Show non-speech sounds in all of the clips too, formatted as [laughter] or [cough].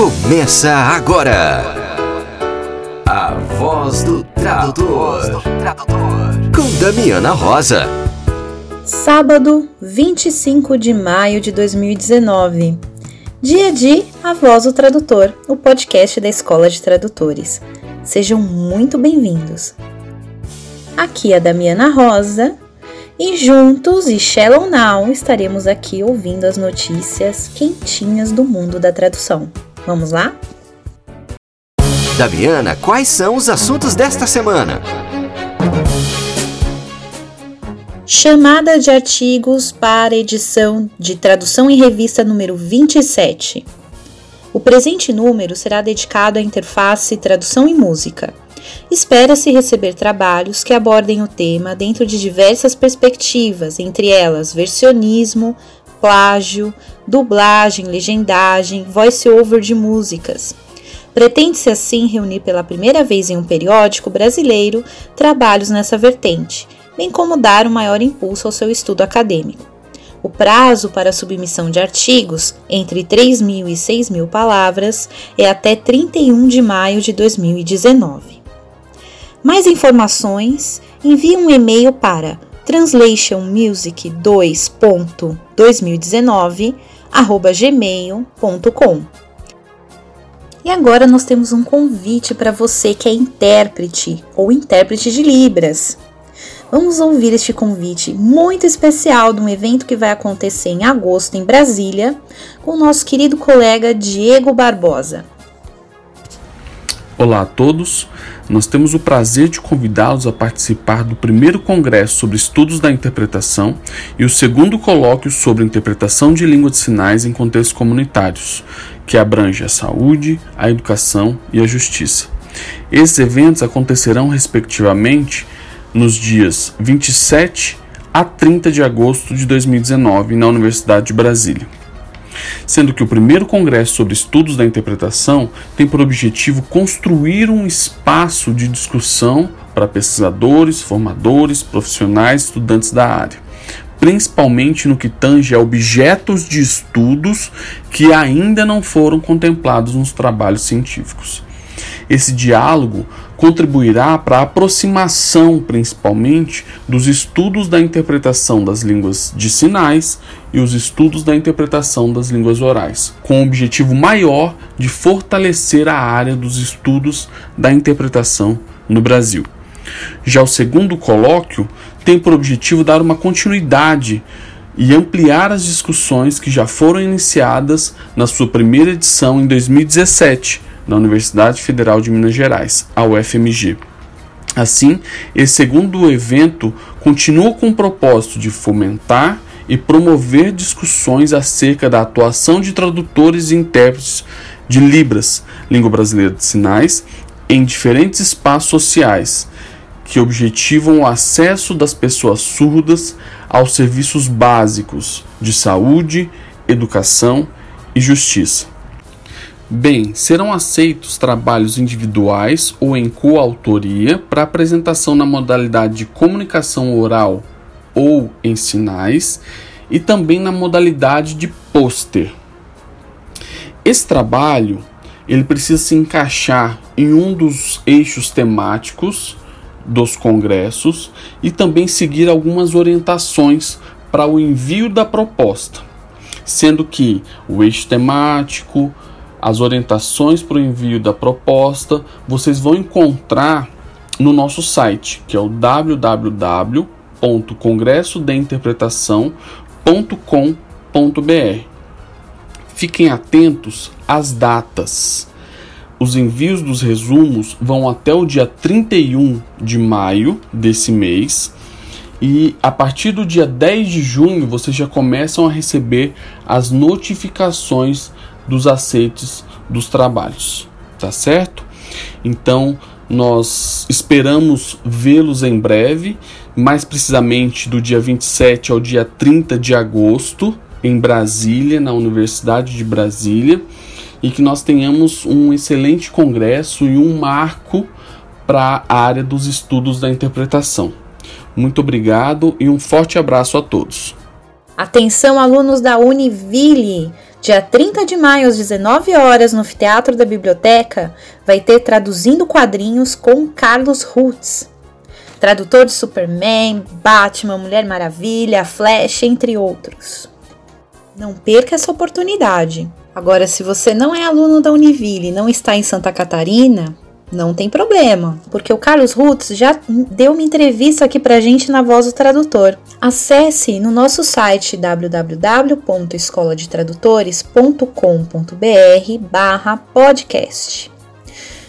Começa agora. A voz do tradutor. Com Damiana Rosa. Sábado, 25 de maio de 2019. Dia de A Voz do Tradutor, o podcast da Escola de Tradutores. Sejam muito bem-vindos. Aqui é a Damiana Rosa e juntos e Shallow Now estaremos aqui ouvindo as notícias quentinhas do mundo da tradução. Vamos lá? Damiana, quais são os assuntos desta semana? Chamada de artigos para edição de tradução e revista número 27. O presente número será dedicado à interface tradução e música. Espera-se receber trabalhos que abordem o tema dentro de diversas perspectivas, entre elas versionismo, plágio, dublagem, legendagem, voice-over de músicas. Pretende-se assim reunir pela primeira vez em um periódico brasileiro trabalhos nessa vertente, bem como dar um maior impulso ao seu estudo acadêmico. O prazo para submissão de artigos, entre 3 mil e 6 mil palavras, é até 31 de maio de 2019. Mais informações, envie um e-mail para translationmusic2.2019@gmail.com. E agora nós temos um convite para você que é intérprete ou intérprete de Libras. Vamos ouvir este convite muito especial de um evento que vai acontecer em agosto em Brasília, com o nosso querido colega Diego Barbosa. Olá a todos, nós temos o prazer de convidá-los a participar do primeiro congresso sobre estudos da interpretação e o segundo colóquio sobre interpretação de língua de sinais em contextos comunitários, que abrange a saúde, a educação e a justiça. Esses eventos acontecerão respectivamente nos dias 27 a 30 de agosto de 2019 na Universidade de Brasília sendo que o primeiro congresso sobre estudos da interpretação tem por objetivo construir um espaço de discussão para pesquisadores, formadores, profissionais, estudantes da área, principalmente no que tange a objetos de estudos que ainda não foram contemplados nos trabalhos científicos. Esse diálogo contribuirá para a aproximação, principalmente, dos estudos da interpretação das línguas de sinais e os estudos da interpretação das línguas orais, com o objetivo maior de fortalecer a área dos estudos da interpretação no Brasil. Já o segundo colóquio tem por objetivo dar uma continuidade e ampliar as discussões que já foram iniciadas na sua primeira edição em 2017 na Universidade Federal de Minas Gerais, a UFMG. Assim, esse segundo evento continua com o propósito de fomentar e promover discussões acerca da atuação de tradutores e intérpretes de Libras, língua brasileira de sinais, em diferentes espaços sociais, que objetivam o acesso das pessoas surdas aos serviços básicos de saúde, educação e justiça. Bem, serão aceitos trabalhos individuais ou em coautoria para apresentação na modalidade de comunicação oral ou em sinais e também na modalidade de pôster. Esse trabalho ele precisa se encaixar em um dos eixos temáticos dos congressos e também seguir algumas orientações para o envio da proposta, sendo que o eixo temático, as orientações para o envio da proposta, vocês vão encontrar no nosso site, que é o www.congressodainterpretação.com.br. Fiquem atentos às datas. Os envios dos resumos vão até o dia 31 de maio desse mês. E a partir do dia 10 de junho vocês já começam a receber as notificações dos aceites dos trabalhos, tá certo? Então, nós esperamos vê-los em breve, mais precisamente do dia 27 ao dia 30 de agosto, em Brasília, na Universidade de Brasília, e que nós tenhamos um excelente congresso e um marco para a área dos estudos da interpretação. Muito obrigado e um forte abraço a todos. Atenção, alunos da Univille! Dia 30 de maio, às 19 horas, no Teatro da Biblioteca, vai ter Traduzindo Quadrinhos com Carlos Rutz. Tradutor de Superman, Batman, Mulher Maravilha, Flash, entre outros. Não perca essa oportunidade. Agora, se você não é aluno da Univille e não está em Santa Catarina, não tem problema, porque o Carlos Rutz já deu uma entrevista aqui pra gente na Voz do Tradutor. Acesse no nosso site www.escoladetradutores.com.br barra podcast.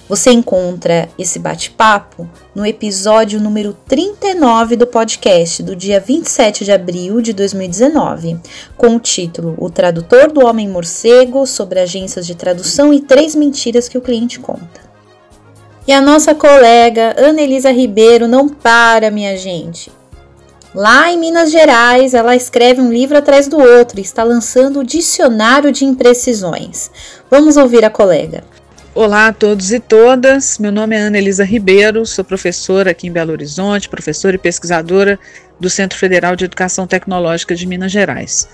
Você encontra esse bate-papo no episódio número 39 do podcast, do dia 27 de abril de 2019, com o título O Tradutor do Homem Morcego sobre agências de tradução e três mentiras que o cliente conta. E a nossa colega Ana Elisa Ribeiro não para, minha gente. Lá em Minas Gerais, ela escreve um livro atrás do outro e está lançando o Dicionário de Imprecisões. Vamos ouvir a colega. Olá a todos e todas. Meu nome é Ana Elisa Ribeiro, sou professora aqui em Belo Horizonte, professora e pesquisadora do Centro Federal de Educação Tecnológica de Minas Gerais.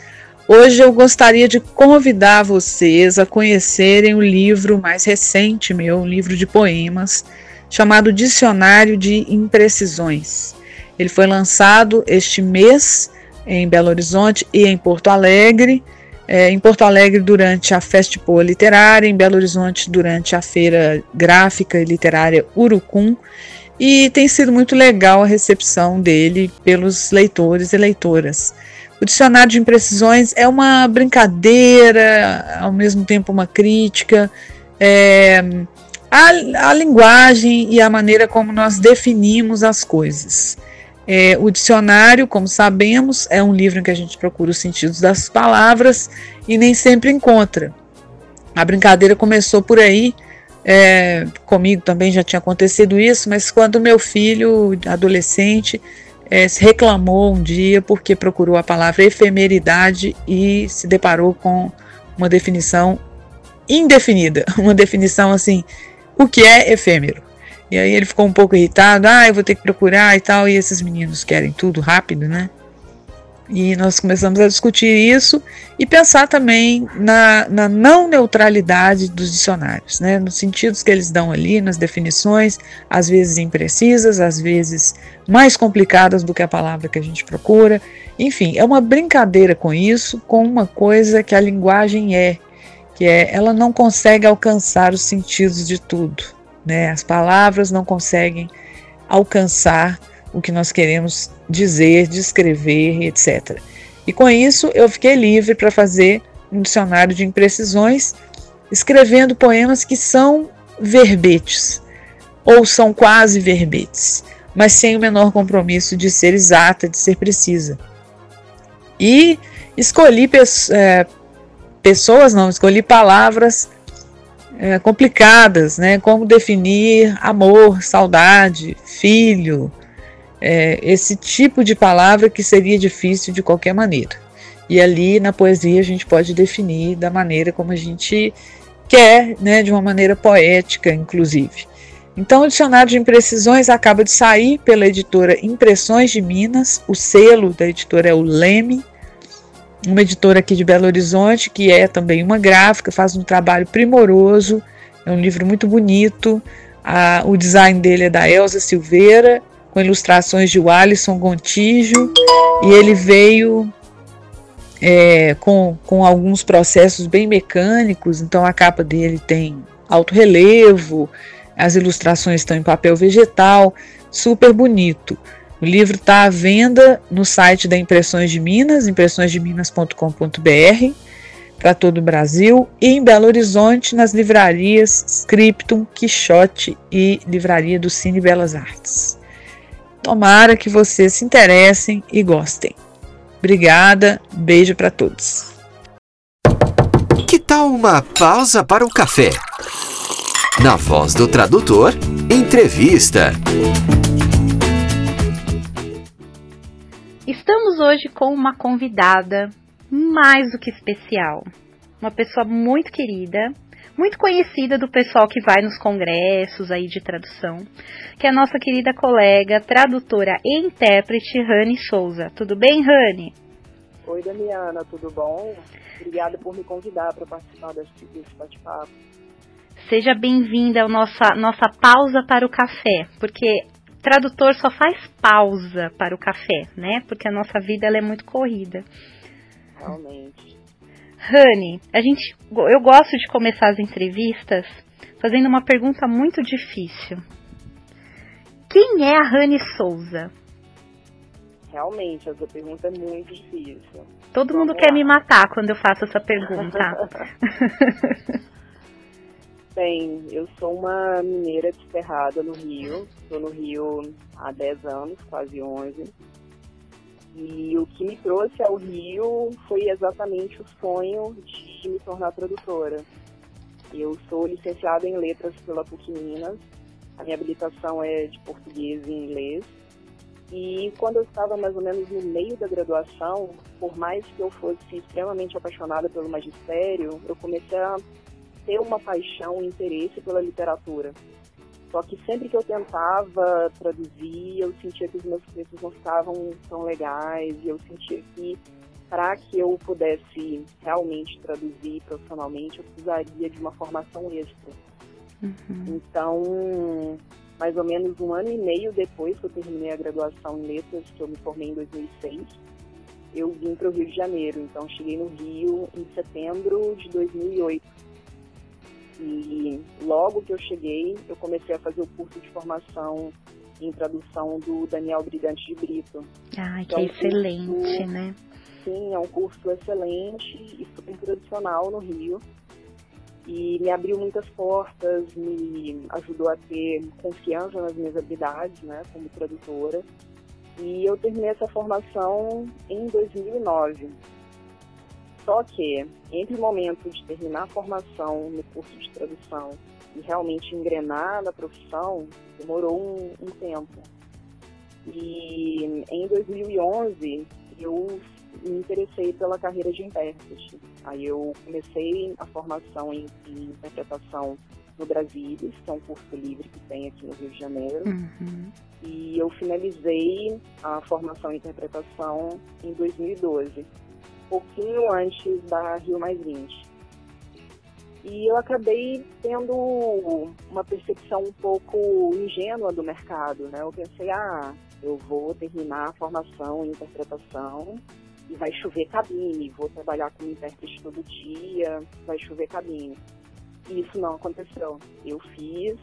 Hoje eu gostaria de convidar vocês a conhecerem o livro mais recente meu, um livro de poemas, chamado Dicionário de Imprecisões. Ele foi lançado este mês em Belo Horizonte e em Porto Alegre. É, em Porto Alegre durante a Festipoa Literária, em Belo Horizonte durante a Feira Gráfica e Literária Urucum. E tem sido muito legal a recepção dele pelos leitores e leitoras. O dicionário de imprecisões é uma brincadeira, ao mesmo tempo uma crítica. É, a, a linguagem e a maneira como nós definimos as coisas. É, o dicionário, como sabemos, é um livro em que a gente procura os sentidos das palavras e nem sempre encontra. A brincadeira começou por aí, é, comigo também já tinha acontecido isso, mas quando meu filho, adolescente, é, se reclamou um dia porque procurou a palavra efemeridade e se deparou com uma definição indefinida, [laughs] uma definição assim, o que é efêmero. E aí ele ficou um pouco irritado, ah, eu vou ter que procurar e tal, e esses meninos querem tudo rápido, né? E nós começamos a discutir isso e pensar também na, na, não neutralidade dos dicionários, né? nos sentidos que eles dão ali, nas definições, às vezes imprecisas, às vezes mais complicadas do que a palavra que a gente procura. Enfim, é uma brincadeira com isso, com uma coisa que a linguagem é, que é ela não consegue alcançar os sentidos de tudo. Né? As palavras não conseguem alcançar o que nós queremos dizer, descrever, etc. E com isso eu fiquei livre para fazer um dicionário de imprecisões, escrevendo poemas que são verbetes, ou são quase verbetes, mas sem o menor compromisso de ser exata, de ser precisa. E escolhi é, pessoas, não, escolhi palavras é, complicadas, né? Como definir amor, saudade, filho, é, esse tipo de palavra que seria difícil de qualquer maneira. E ali na poesia a gente pode definir da maneira como a gente quer, né, de uma maneira poética, inclusive. Então, o dicionário de imprecisões acaba de sair pela editora Impressões de Minas. O selo da editora é o Leme, uma editora aqui de Belo Horizonte, que é também uma gráfica, faz um trabalho primoroso. É um livro muito bonito. A, o design dele é da Elza Silveira com ilustrações de Alisson Gontijo, e ele veio é, com, com alguns processos bem mecânicos, então a capa dele tem alto relevo, as ilustrações estão em papel vegetal, super bonito. O livro está à venda no site da Impressões de Minas, impressõesdeminas.com.br, para todo o Brasil, e em Belo Horizonte, nas livrarias Scriptum, Quixote e Livraria do Cine Belas Artes. Tomara que vocês se interessem e gostem. Obrigada, beijo para todos. Que tal uma pausa para o café? Na voz do tradutor, entrevista. Estamos hoje com uma convidada mais do que especial. Uma pessoa muito querida, muito conhecida do pessoal que vai nos congressos aí de tradução, que é a nossa querida colega, tradutora e intérprete Rani Souza. Tudo bem, Rani? Oi, Damiana, tudo bom? Obrigada por me convidar para participar desse, bate-papo. Seja bem-vinda à nossa, nossa pausa para o café, porque tradutor só faz pausa para o café, né? Porque a nossa vida ela é muito corrida. Realmente. Rani, a gente, eu gosto de começar as entrevistas fazendo uma pergunta muito difícil. Quem é a Rani Souza? Realmente, essa pergunta é muito difícil. Todo Vamos mundo lá. quer me matar quando eu faço essa pergunta. [laughs] Bem, eu sou uma mineira desterrada no Rio. Estou no Rio há 10 anos, quase 11. E o que me trouxe ao Rio foi exatamente o sonho de me tornar tradutora. Eu sou licenciada em letras pela PUC Minas. A minha habilitação é de português e inglês. E quando eu estava mais ou menos no meio da graduação, por mais que eu fosse extremamente apaixonada pelo magistério, eu comecei a ter uma paixão e interesse pela literatura. Só que sempre que eu tentava traduzir, eu sentia que os meus textos não estavam tão legais, e eu sentia que para que eu pudesse realmente traduzir profissionalmente, eu precisaria de uma formação extra. Uhum. Então, mais ou menos um ano e meio depois que eu terminei a graduação em letras, que eu me formei em 2006, eu vim para o Rio de Janeiro. Então, cheguei no Rio em setembro de 2008 e logo que eu cheguei, eu comecei a fazer o curso de formação em tradução do Daniel Brigante de Brito. Ai, que é um excelente, curso, né? Sim, é um curso excelente e super tradicional no Rio. E me abriu muitas portas, me ajudou a ter confiança nas minhas habilidades, né, como tradutora. E eu terminei essa formação em 2009. Só que, entre o momento de terminar a formação no curso de tradução e realmente engrenar na profissão, demorou um, um tempo. E em 2011, eu me interessei pela carreira de intérprete. Aí eu comecei a formação em, em interpretação no Brasilis, que é um curso livre que tem aqui no Rio de Janeiro. Uhum. E eu finalizei a formação em interpretação em 2012 pouquinho antes da Rio Mais 20. E eu acabei tendo uma percepção um pouco ingênua do mercado, né? Eu pensei, ah, eu vou terminar a formação em interpretação e vai chover cabine, vou trabalhar como intérprete todo dia, vai chover cabine. E isso não aconteceu. Eu fiz,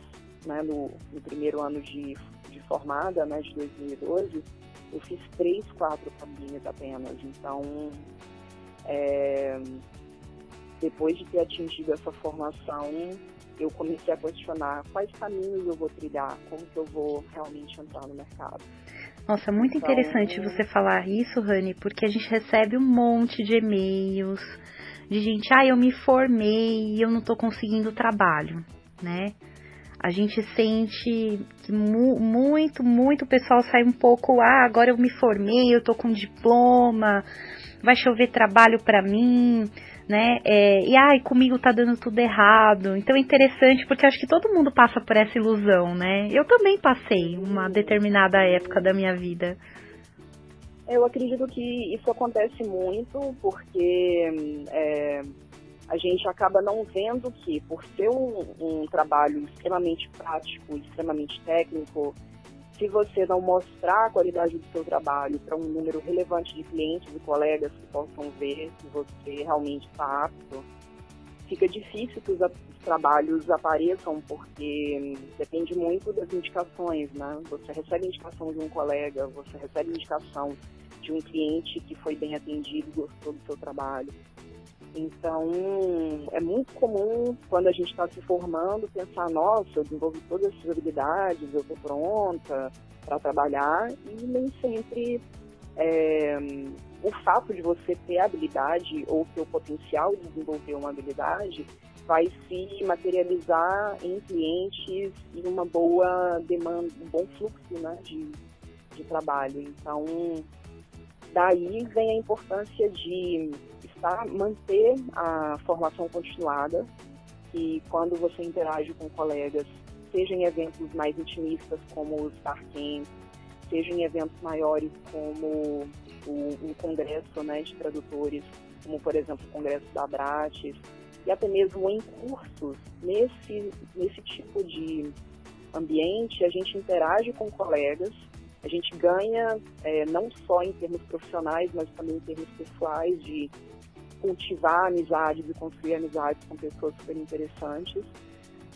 né, no, no primeiro ano de, de formada, né, de 2012, eu fiz três, quatro cabines apenas. Então, é, depois de ter atingido essa formação, eu comecei a questionar quais caminhos eu vou trilhar, como que eu vou realmente entrar no mercado. Nossa, muito então, interessante você falar isso, Rani, porque a gente recebe um monte de e-mails de gente, ah, eu me formei e eu não estou conseguindo trabalho, né? A gente sente que mu muito, muito pessoal sai um pouco, ah, agora eu me formei, eu tô com diploma, vai chover trabalho para mim, né? É, e ai, comigo tá dando tudo errado. Então é interessante porque acho que todo mundo passa por essa ilusão, né? Eu também passei uma determinada época da minha vida. Eu acredito que isso acontece muito porque é, a gente acaba não vendo que, por ser um, um trabalho extremamente prático, extremamente técnico, se você não mostrar a qualidade do seu trabalho para um número relevante de clientes e colegas que possam ver se você realmente está apto, fica difícil que os, os, trabalhos apareçam, porque depende muito das indicações, né? Você recebe indicação de um colega, você recebe indicação de um cliente que foi bem atendido e gostou do seu trabalho. Então, é muito comum, quando a gente está se formando, pensar: nossa, eu desenvolvi todas essas habilidades, eu estou pronta para trabalhar, e nem sempre é, o fato de você ter habilidade ou ter o potencial de desenvolver uma habilidade vai se materializar em clientes e uma boa demanda, um bom fluxo né, de, de trabalho. Então, daí vem a importância de estar, manter a formação continuada e quando você interage com colegas, seja em eventos mais intimistas como os Camp, seja em eventos maiores como um congresso né, de tradutores, como por exemplo o congresso da Abrates, e até mesmo em cursos, nesse, nesse tipo de ambiente, a gente interage com colegas, a gente ganha é, não só em termos profissionais, mas também em termos pessoais, de cultivar amizades e construir amizades com pessoas super interessantes.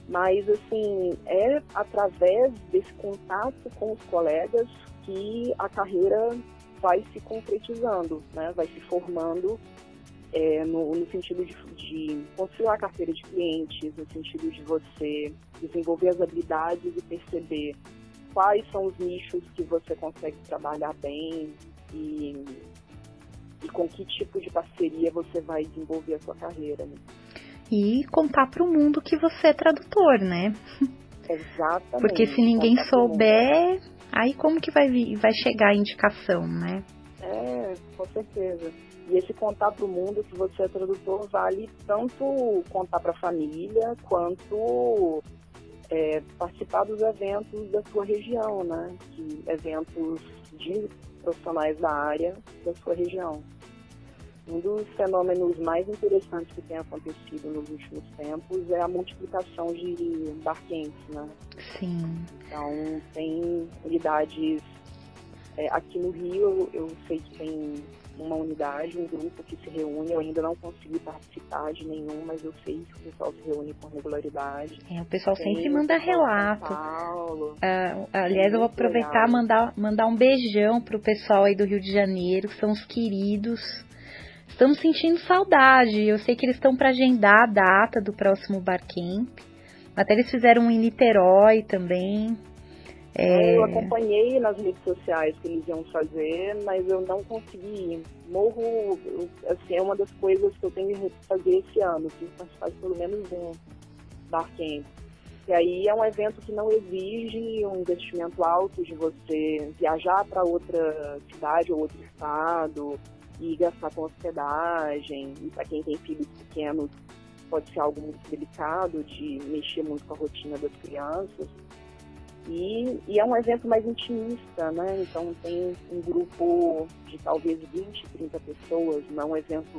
Mas, assim, é através desse contato com os colegas que a carreira vai se concretizando, né? vai se formando é, no, no, sentido de, de construir a carteira de clientes, no sentido de você desenvolver as habilidades e perceber quais são os nichos que você consegue trabalhar bem e, e com que tipo de parceria você vai desenvolver a sua carreira. Né? E contar para o mundo que você é tradutor, né? Exatamente. Porque se ninguém souber, aí como que vai, vai chegar a indicação, né? É, com certeza. E esse contar para o mundo que você é tradutor vale tanto contar para a família quanto é, participar dos eventos da sua região, né? De eventos de profissionais da área da sua região. Um dos fenômenos mais interessantes que tem acontecido nos últimos tempos é a multiplicação de barquenses, né? Sim. Então, tem unidades... É, aqui no Rio, eu sei que tem uma unidade, um grupo que se reúne. Eu ainda não consegui participar de nenhum, mas eu sei que o pessoal se reúne com regularidade. É, o pessoal Tem sempre manda relato. Paulo, uh, aliás, eu vou aproveitar e mandar, mandar um beijão pro pessoal aí do Rio de Janeiro, que são os queridos. Estamos sentindo saudade. Eu sei que eles estão para agendar a data do próximo Barcamp. Até eles fizeram um em Niterói também. É... Eu acompanhei nas redes sociais que eles iam fazer, mas eu não consegui. Morro, assim, é uma das coisas que eu tenho que fazer esse ano, que participar pelo menos um Barcamp. E aí é um evento que não exige um investimento alto de você viajar para outra cidade ou outro estado e gastar com hospedagem. E para quem tem filhos pequenos, pode ser algo muito delicado de mexer muito com a rotina das crianças. E, e, é um evento mais intimista, né? Então tem um grupo de talvez 20, 30 pessoas, não é um evento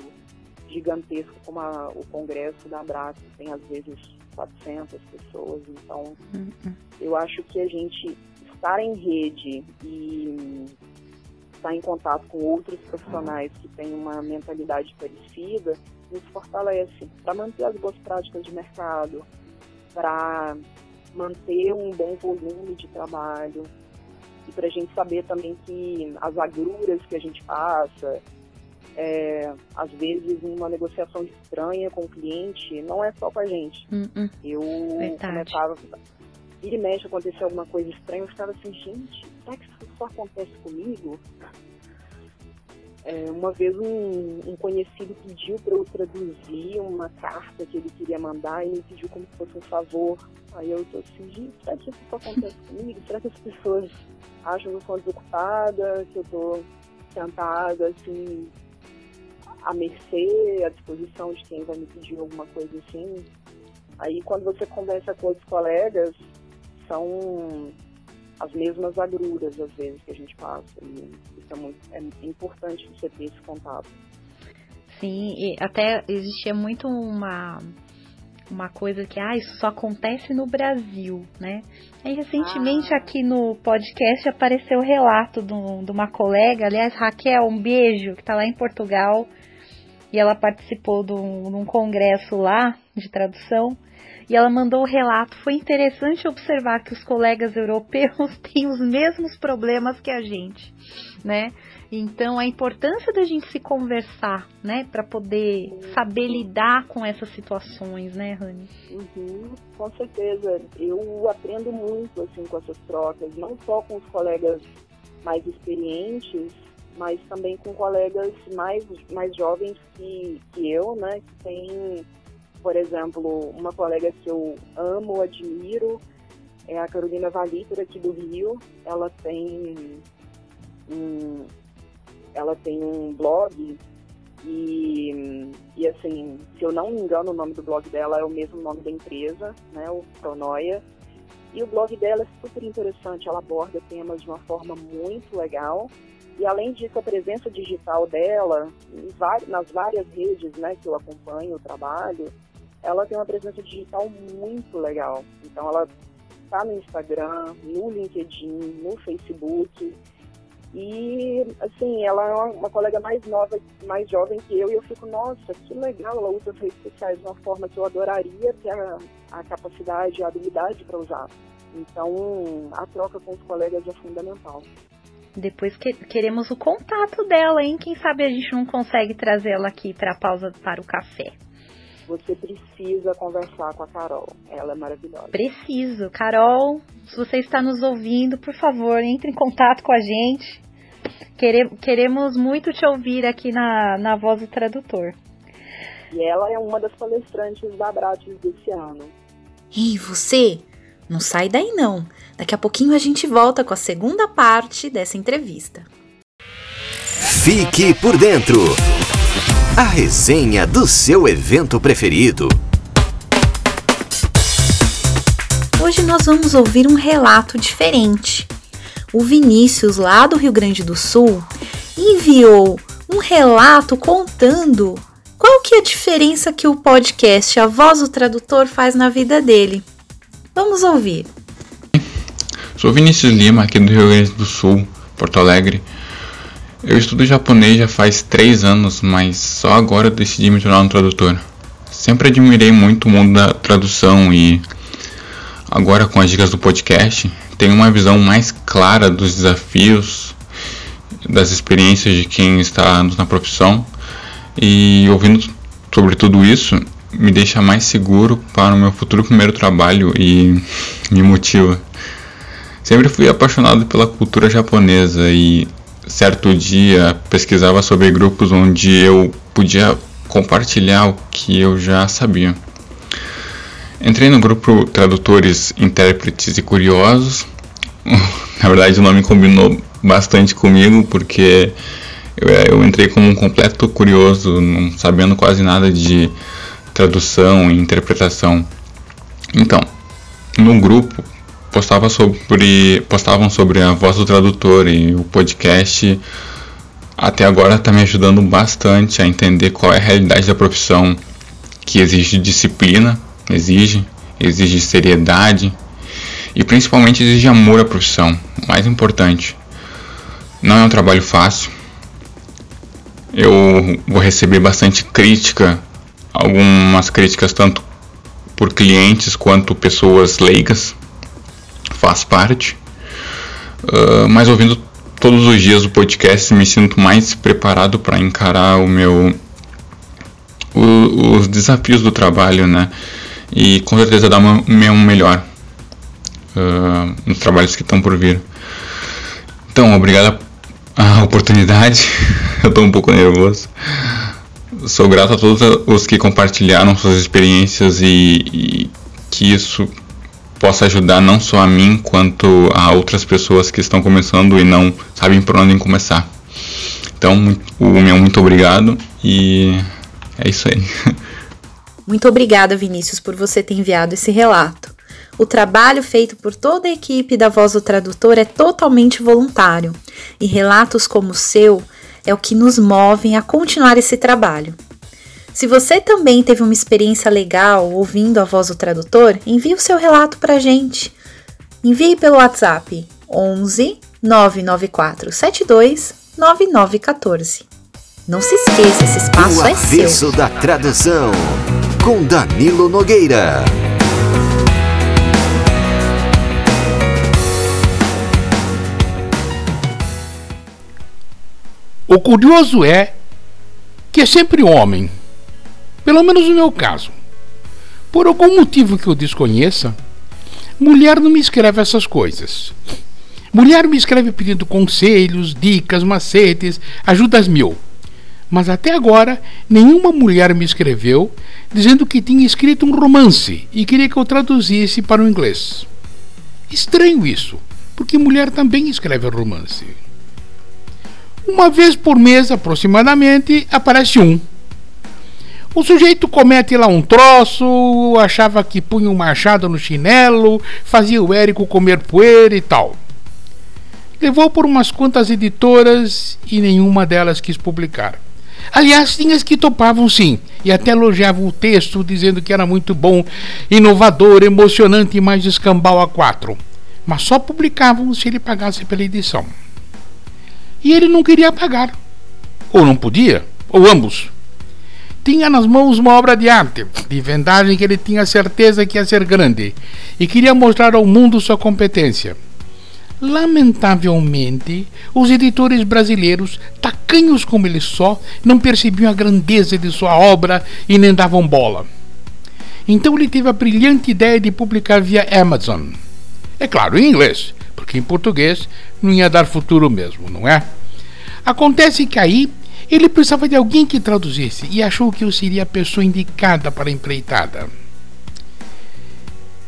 gigantesco como a, o congresso da Abraço, tem às vezes 400 pessoas. Então uhum. eu acho que a gente estar em rede e estar em contato com outros profissionais que têm uma mentalidade parecida nos fortalece para manter as boas práticas de mercado, para manter um bom volume de trabalho e para a gente saber também que as agruras que a gente passa, é, às vezes uma negociação estranha com o cliente, não é só com a gente. Uh -uh. Eu começava, vira e mexe, aconteceu alguma coisa estranha, eu ficava assim, gente, será que isso só acontece comigo? É, uma vez um, um conhecido pediu para eu traduzir uma carta que ele queria mandar e me pediu como se fosse um favor. Aí eu tô assim, será que isso acontece comigo? Será que as pessoas acham que eu sou desocupada, que eu tô sentada assim, à mercê, à disposição de quem vai me pedir alguma coisa assim? Aí quando você conversa com outros colegas, são as mesmas agruras, às vezes, que a gente passa. E isso é, muito, é importante você ter esse contato. Sim, e até existia muito uma uma coisa que ah, isso só acontece no Brasil, né? Aí recentemente ah. aqui no podcast apareceu o relato de, de uma colega, aliás, Raquel, um beijo, que está lá em Portugal, e ela participou de um, de um congresso lá de tradução e ela mandou o relato. Foi interessante observar que os colegas europeus [laughs] têm os mesmos problemas que a gente, né? Então a importância da gente se conversar, né, para poder saber lidar com essas situações, né, Rani? Uhum, com certeza. Eu aprendo muito assim com essas trocas, não só com os colegas mais experientes, mas também com colegas mais mais jovens que, que eu, né, que têm por exemplo, uma colega que eu amo, admiro, é a Carolina Valitor aqui do Rio. Ela tem um, ela tem um blog e, e assim, se eu não me engano, o nome do blog dela é o mesmo nome da empresa, né, o Pronoia. E o blog dela é super interessante, ela aborda temas de uma forma muito legal E além disso, a presença digital dela, nas várias redes né, que eu acompanho o trabalho, ela tem uma presença digital muito legal. Então ela está no Instagram, no LinkedIn, no Facebook. E, assim, ela é uma, colega mais nova, mais jovem que eu, e eu fico, nossa, que legal, ela usa as redes sociais de uma forma que eu adoraria ter a, a capacidade, a habilidade para usar. Então, a troca com os colegas é fundamental. Depois que, queremos o contato dela, hein? Quem sabe a gente não consegue trazê-la aqui para a pausa para o café. Você precisa conversar com a Carol. Ela é maravilhosa. Preciso. Carol, se você está nos ouvindo, por favor, entre em contato com a gente. Queremos muito te ouvir aqui na, na voz do tradutor. E ela é uma das palestrantes da Bratis desse ano. E você? Não sai daí não. Daqui a pouquinho a gente volta com a segunda parte dessa entrevista. Fique por dentro. A resenha do seu evento preferido. Hoje nós vamos ouvir um relato diferente. O Vinícius, lá do Rio Grande do Sul, enviou um relato contando qual que é a diferença que o podcast A Voz do Tradutor faz na vida dele. Vamos ouvir. Sou Vinícius Lima, aqui do Rio Grande do Sul, Porto Alegre. Eu estudo japonês já faz três anos, mas só agora decidi me tornar um tradutor. Sempre admirei muito o mundo da tradução e agora com as dicas do podcast tenho uma visão mais clara dos desafios, das experiências de quem está na profissão e ouvindo sobre tudo isso me deixa mais seguro para o meu futuro primeiro trabalho e me motiva. Sempre fui apaixonado pela cultura japonesa e certo dia pesquisava sobre grupos onde eu podia compartilhar o que eu já sabia. Entrei no grupo Tradutores, Intérpretes e Curiosos. [laughs] Na verdade, o nome combinou bastante comigo porque eu, eu entrei como um completo curioso, não sabendo quase nada de tradução e interpretação. Então, no grupo postava sobre, postavam sobre a voz do tradutor e o podcast até agora está me ajudando bastante a entender qual é a realidade da profissão, que exige disciplina, exige, exige seriedade e principalmente exige amor à profissão, mais importante. Não é um trabalho fácil. Eu vou receber bastante crítica, algumas críticas tanto por clientes quanto pessoas leigas faz parte. Uh, mas ouvindo todos os dias o podcast, me sinto mais preparado para encarar o meu o, os desafios do trabalho, né? E com certeza dar o meu melhor uh, nos trabalhos que estão por vir. Então, obrigado a oportunidade. [laughs] Eu estou um pouco nervoso. Sou grato a todos os que compartilharam suas experiências e, e que isso possa ajudar não só a mim quanto a outras pessoas que estão começando e não sabem por onde começar. Então, o meu muito obrigado e é isso aí. [laughs] Muito obrigada, Vinícius, por você ter enviado esse relato. O trabalho feito por toda a equipe da Voz do Tradutor é totalmente voluntário, e relatos como o seu é o que nos movem a continuar esse trabalho. Se você também teve uma experiência legal ouvindo a voz do tradutor, envie o seu relato para a gente. Envie pelo WhatsApp 11 994 72 9914. Não se esqueça, esse espaço o é seu. Avesso da Tradução, com Danilo Nogueira. O curioso é que é sempre homem pelo menos no meu caso. Por algum motivo que eu desconheça, mulher não me escreve essas coisas. Mulher me escreve pedindo conselhos, dicas, macetes, ajudas mil. Mas até agora, nenhuma mulher me escreveu dizendo que tinha escrito um romance e queria que eu traduzisse para o inglês. Estranho isso, porque mulher também escreve romance. Uma vez por mês aproximadamente aparece um o sujeito comete lá um troço, achava que punha um machado no chinelo, fazia o Érico comer poeira e tal. Levou por umas quantas editoras e nenhuma delas quis publicar. Aliás, tinha as que topavam sim, e até elogiavam o texto, dizendo que era muito bom, inovador, emocionante e mais escambau a quatro. Mas só publicavam se ele pagasse pela edição. E ele não queria pagar. Ou não podia, ou ambos. Tinha nas mãos uma obra de arte, de vendagem que ele tinha certeza que ia ser grande, e queria mostrar ao mundo sua competência. Lamentavelmente, os editores brasileiros, tacanhos como ele só, não percebiam a grandeza de sua obra e nem davam bola. Então ele teve a brilhante ideia de publicar via Amazon. É claro, em inglês, porque em português não ia dar futuro mesmo, não é? Acontece que aí ele precisava de alguém que traduzisse e achou que eu seria a pessoa indicada para a empreitada.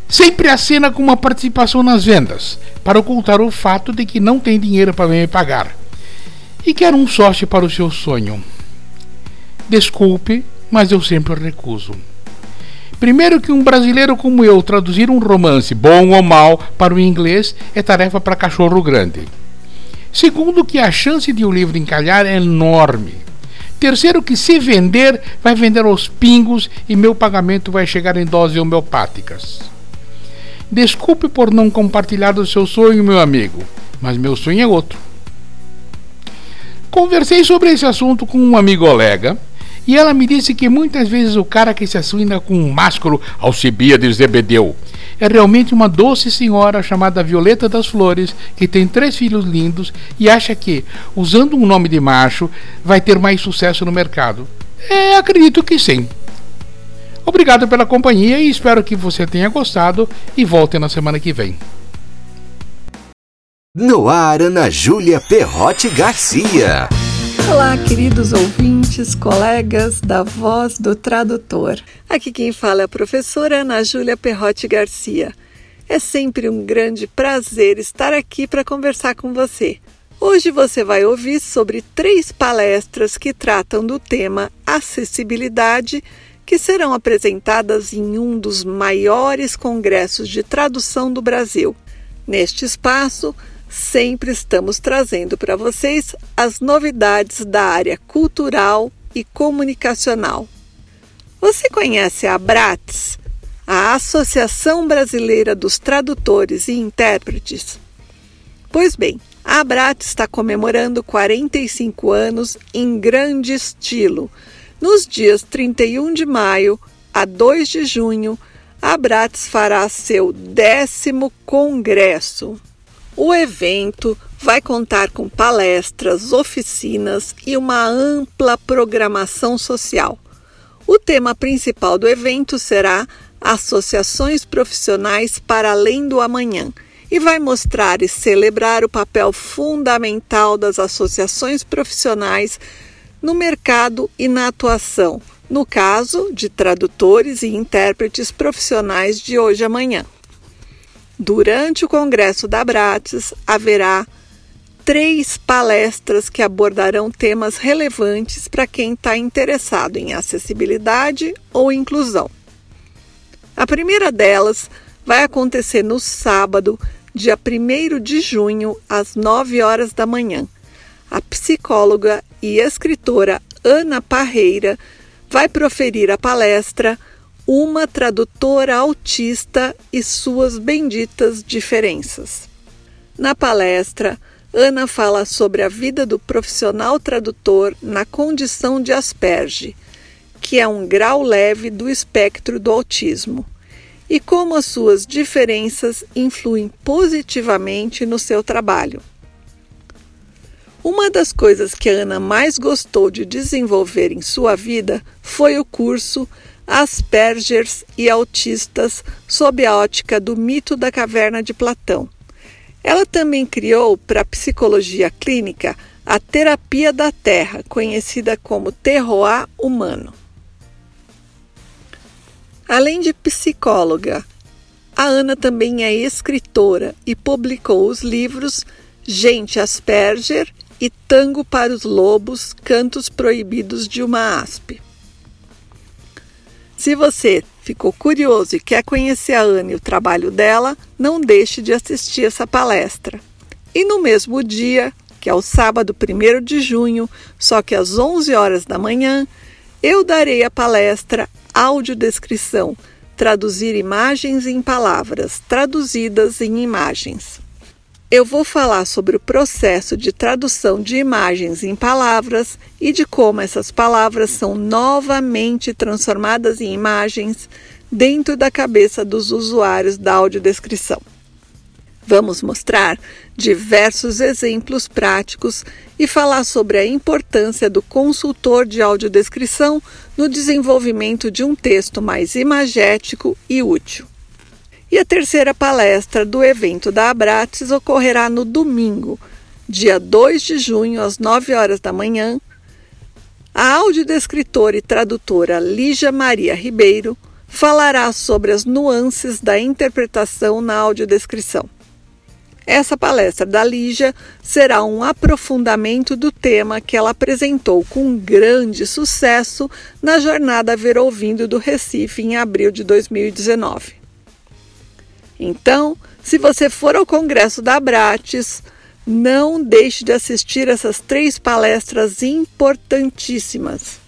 Sempre acena com uma participação nas vendas, para ocultar o fato de que não tem dinheiro para me pagar e quer um sócio para o seu sonho. Desculpe, mas eu sempre recuso. Primeiro, que um brasileiro como eu traduzir um romance, bom ou mal, para o inglês é tarefa para cachorro grande. Segundo, que a chance de o livro encalhar é enorme. Terceiro, que se vender, vai vender aos pingos e meu pagamento vai chegar em doses homeopáticas. Desculpe por não compartilhar do seu sonho, meu amigo, mas meu sonho é outro. Conversei sobre esse assunto com um amigo colega e ela me disse que muitas vezes o cara que se assina com um máscaro de Zebedeu é realmente uma doce senhora chamada Violeta das Flores, que tem três filhos lindos e acha que, usando um nome de macho, vai ter mais sucesso no mercado. É, acredito que sim. Obrigado pela companhia e espero que você tenha gostado e volte na semana que vem. No ar, Ana Júlia Perrote Garcia. Olá, queridos ouvintes, colegas da Voz do Tradutor. Aqui quem fala é a professora Ana Júlia Perrote Garcia. É sempre um grande prazer estar aqui para conversar com você. Hoje você vai ouvir sobre três palestras que tratam do tema acessibilidade que serão apresentadas em um dos maiores congressos de tradução do Brasil. Neste espaço, sempre estamos trazendo para vocês as novidades da área cultural e comunicacional. Você conhece a Abrates, a Associação Brasileira dos Tradutores e Intérpretes? Pois bem, a Abrates está comemorando 45 anos em grande estilo nos dias 31 de maio a 2 de junho, a Abrates fará seu décimo congresso. O evento vai contar com palestras, oficinas e uma ampla programação social. O tema principal do evento será Associações Profissionais para Além do Amanhã e vai mostrar e celebrar o papel fundamental das associações profissionais no mercado e na atuação, no caso de tradutores e intérpretes profissionais de hoje e amanhã. Durante o Congresso da Abrates, haverá três palestras que abordarão temas relevantes para quem está interessado em acessibilidade ou inclusão. A primeira delas vai acontecer no sábado, dia 1 de junho, às 9 horas da manhã. A psicóloga e escritora Ana Parreira vai proferir a palestra Uma Tradutora Autista e Suas Benditas Diferenças. Na palestra, Ana fala sobre a vida do profissional tradutor na condição de Asperge, que é um grau leve do espectro do autismo, e como as suas diferenças influem positivamente no seu trabalho. Uma das coisas que a Ana mais gostou de desenvolver em sua vida foi o curso Aspergers e Autistas sob a ótica do mito da caverna de Platão. Ela também criou para a psicologia clínica a terapia da terra, conhecida como terroir humano. Além de psicóloga, a Ana também é escritora e publicou os livros Gente Asperger e Tango para os Lobos, Cantos Proibidos de uma Aspe. Se você ficou curioso e quer conhecer a Ana e o trabalho dela, não deixe de assistir essa palestra. E no mesmo dia, que é o sábado 1 de junho, só que às 11 horas da manhã, eu darei a palestra Audiodescrição Traduzir imagens em palavras, traduzidas em imagens. Eu vou falar sobre o processo de tradução de imagens em palavras e de como essas palavras são novamente transformadas em imagens dentro da cabeça dos usuários da audiodescrição. Vamos mostrar diversos exemplos práticos e falar sobre a importância do consultor de audiodescrição no desenvolvimento de um texto mais imagético e útil. E a terceira palestra do evento da Abrates ocorrerá no domingo, dia 2 de junho, às 9 horas da manhã. A audiodescritora e tradutora Lígia Maria Ribeiro falará sobre as nuances da interpretação na audiodescrição. Essa palestra da Lígia será um aprofundamento do tema que ela apresentou com grande sucesso na jornada Ver Ouvindo do Recife em abril de 2019. Então, se você for ao Congresso da Abrates, não deixe de assistir essas três palestras importantíssimas.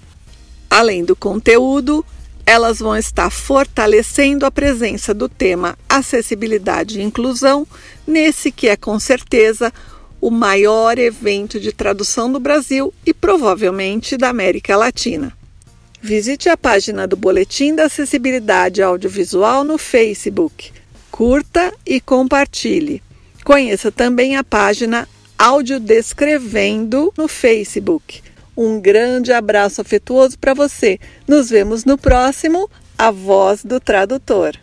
Além do conteúdo, elas vão estar fortalecendo a presença do tema acessibilidade e inclusão nesse que é com certeza o maior evento de tradução do Brasil e provavelmente da América Latina. Visite a página do Boletim da Acessibilidade Audiovisual no Facebook. Curta e compartilhe. Conheça também a página Audiodescrevendo no Facebook. Um grande abraço afetuoso para você. Nos vemos no próximo A Voz do Tradutor.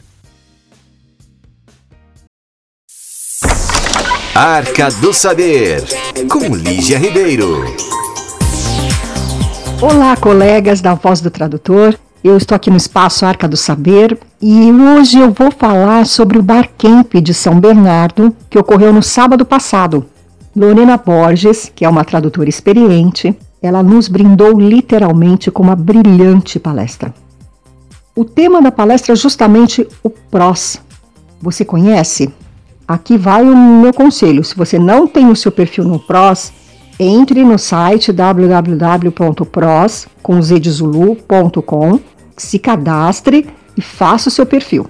Arca do Saber, com Lígia Ribeiro. Olá, colegas da Voz do Tradutor. Eu estou aqui no espaço Arca do Saber e hoje eu vou falar sobre o Barcamp de São Bernardo que ocorreu no sábado passado. Lorena Borges, que é uma tradutora experiente, ela nos brindou literalmente com uma brilhante palestra. O tema da palestra é justamente o PROS. Você conhece? Aqui vai o meu conselho. Se você não tem o seu perfil no PROS, entre no site www.pros.com, se cadastre e faça o seu perfil.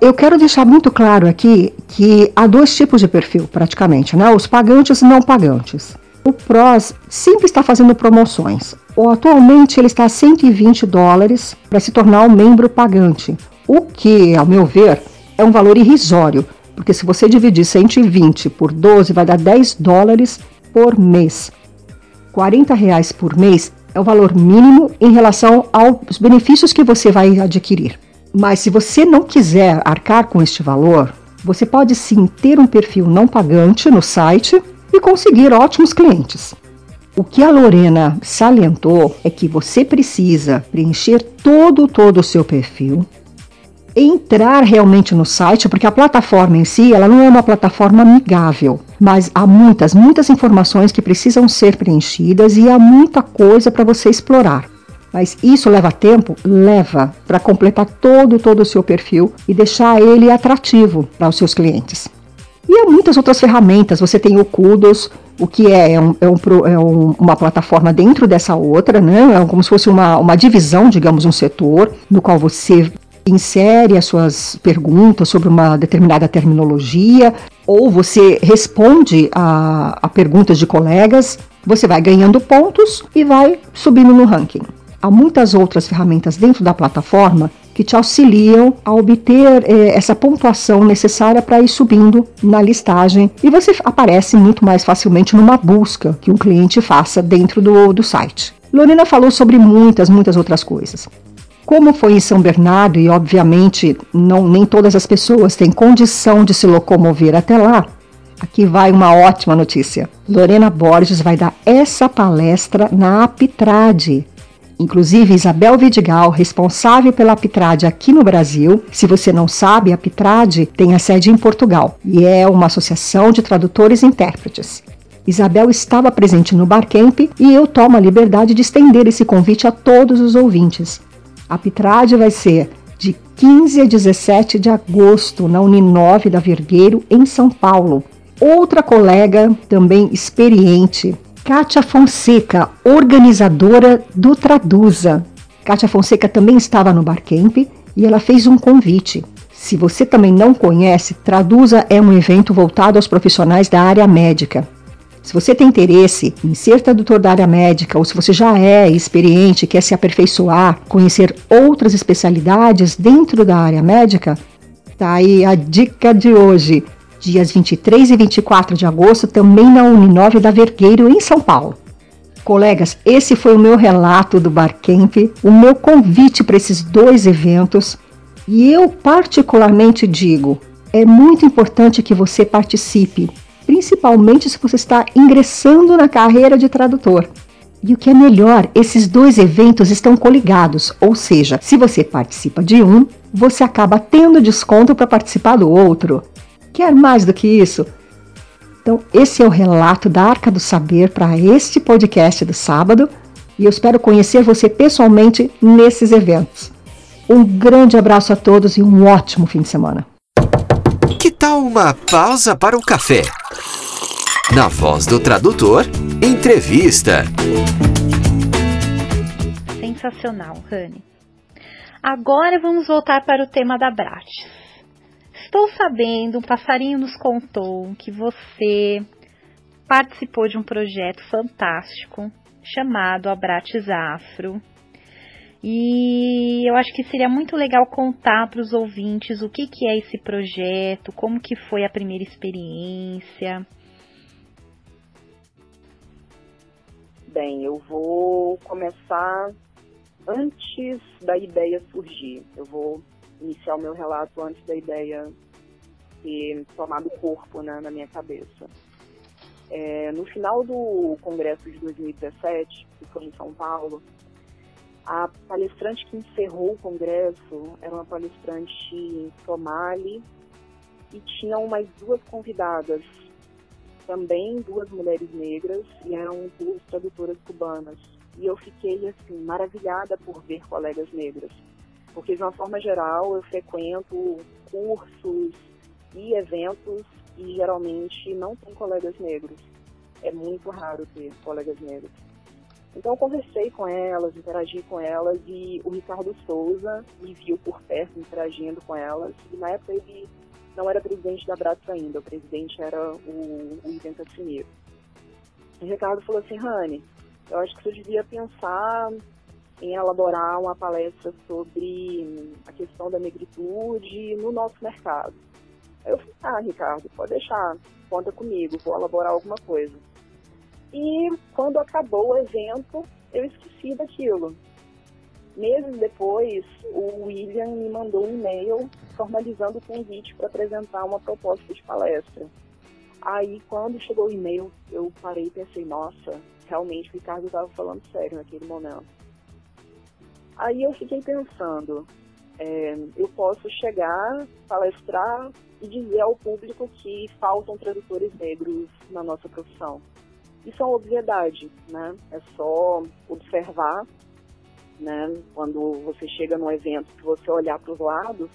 Eu quero deixar muito claro aqui que há dois tipos de perfil, praticamente, né? Os pagantes e não pagantes. O PROS sempre está fazendo promoções. Ou atualmente ele está a 120 dólares para se tornar um membro pagante, o que, ao meu ver, é um valor irrisório, porque se você dividir 120 por 12 vai dar 10 dólares por mês. 40 reais por mês é o valor mínimo em relação aos benefícios que você vai adquirir. Mas se você não quiser arcar com este valor, você pode sim ter um perfil não pagante no site e conseguir ótimos clientes. O que a Lorena salientou é que você precisa preencher todo todo o seu perfil, entrar realmente no site, porque a plataforma em si, ela não é uma plataforma amigável, mas há muitas, muitas informações que precisam ser preenchidas e há muita coisa para você explorar. Mas isso leva tempo? Leva para completar todo todo o seu perfil e deixar ele atrativo para os seus clientes. E há muitas outras ferramentas. Você tem o Kudos, o que é, é, um, é, um, é um, uma plataforma dentro dessa outra, né? É como se fosse uma, uma divisão, digamos, um setor, no qual você insere as suas perguntas sobre uma determinada terminologia, ou você responde a, a perguntas de colegas, você vai ganhando pontos e vai subindo no ranking. Há muitas outras ferramentas dentro da plataforma que te auxiliam a obter eh, essa pontuação necessária para ir subindo na listagem e você aparece muito mais facilmente numa busca que um cliente faça dentro do, do site. Lorena falou sobre muitas, muitas outras coisas. Como foi em São Bernardo e obviamente não, nem todas as pessoas têm condição de se locomover até lá, aqui vai uma ótima notícia. Lorena Borges vai dar essa palestra na Apitrade, Inclusive, Isabel Vidigal, responsável pela Pitrade aqui no Brasil, se você não sabe, a Pitrade tem a sede em Portugal e é uma associação de tradutores e intérpretes. Isabel estava presente no Barcamp e eu tomo a liberdade de estender esse convite a todos os ouvintes. A Pitrade vai ser de 15 a 17 de agosto na Uninove da Vergueiro, em São Paulo. outra colega também experiente, Kátia Fonseca, organizadora do Traduza. Kátia Fonseca também estava no Barcamp e ela fez um convite. Se você também não conhece, Traduza é um evento voltado aos profissionais da área médica. Se você tem interesse em ser tradutor da área médica ou se você já é experiente, quer se aperfeiçoar, conhecer outras especialidades dentro da área médica, tá aí a dica de hoje dias 23 e 24 de agosto, também na Uninove da Vergueiro, em São Paulo. Colegas, esse foi o meu relato do Barcamp, o meu convite para esses dois eventos. E eu, particularmente, digo: é muito importante que você participe, principalmente se você está ingressando na carreira de tradutor. E o que é melhor, esses dois eventos estão coligados, ou seja, se você participa de um, você acaba tendo desconto para participar do outro. Quer mais do que isso? Então, esse é o relato da Arca do Saber para este podcast do sábado e eu espero conhecer você pessoalmente nesses eventos. Um grande abraço a todos e um ótimo fim de semana. Que tal uma pausa para o café? Na voz do tradutor, entrevista. Sensacional, Rani. Agora vamos voltar para o tema da Bratis. Estou sabendo, um passarinho nos contou que você participou de um projeto fantástico chamado Abrates Afro. E eu acho que seria muito legal contar para os ouvintes o que, que é esse projeto, como que foi a primeira experiência. Bem, eu vou começar antes da ideia surgir. Eu vou iniciar o meu relato antes da ideia ter tomado corpo né, na minha cabeça. É, no final do congresso de 2017, que foi em São Paulo, a palestrante que encerrou o congresso era uma palestrante Somali e tinham mais duas convidadas, também duas mulheres negras, e eram duas tradutoras cubanas. E eu fiquei assim maravilhada por ver colegas negras porque de uma forma geral eu frequento cursos e eventos e geralmente não tem colegas negros. É muito raro ter colegas negros. Então eu conversei com elas, interagi com elas e o Ricardo Souza me viu por perto interagindo com elas. E na época ele não era presidente da Bratis ainda, o presidente era o, o Ivan Casimiro. O Ricardo falou assim, Rani, eu acho que você devia pensar em elaborar uma palestra sobre a questão da negritude no nosso mercado. Eu falei, ah, Ricardo, pode deixar, conta comigo, vou elaborar alguma coisa. E quando acabou o evento, eu esqueci daquilo. Meses depois, o William me mandou um e-mail formalizando o convite para apresentar uma proposta de palestra. Aí, quando chegou o e-mail, eu parei e pensei, nossa, realmente o Ricardo estava falando sério naquele momento. Aí eu fiquei pensando, é, eu posso chegar, palestrar e dizer ao público que faltam tradutores negros na nossa profissão. Isso é uma obviedade, né? É só observar, né? Quando você chega num evento, se você olhar para os lados,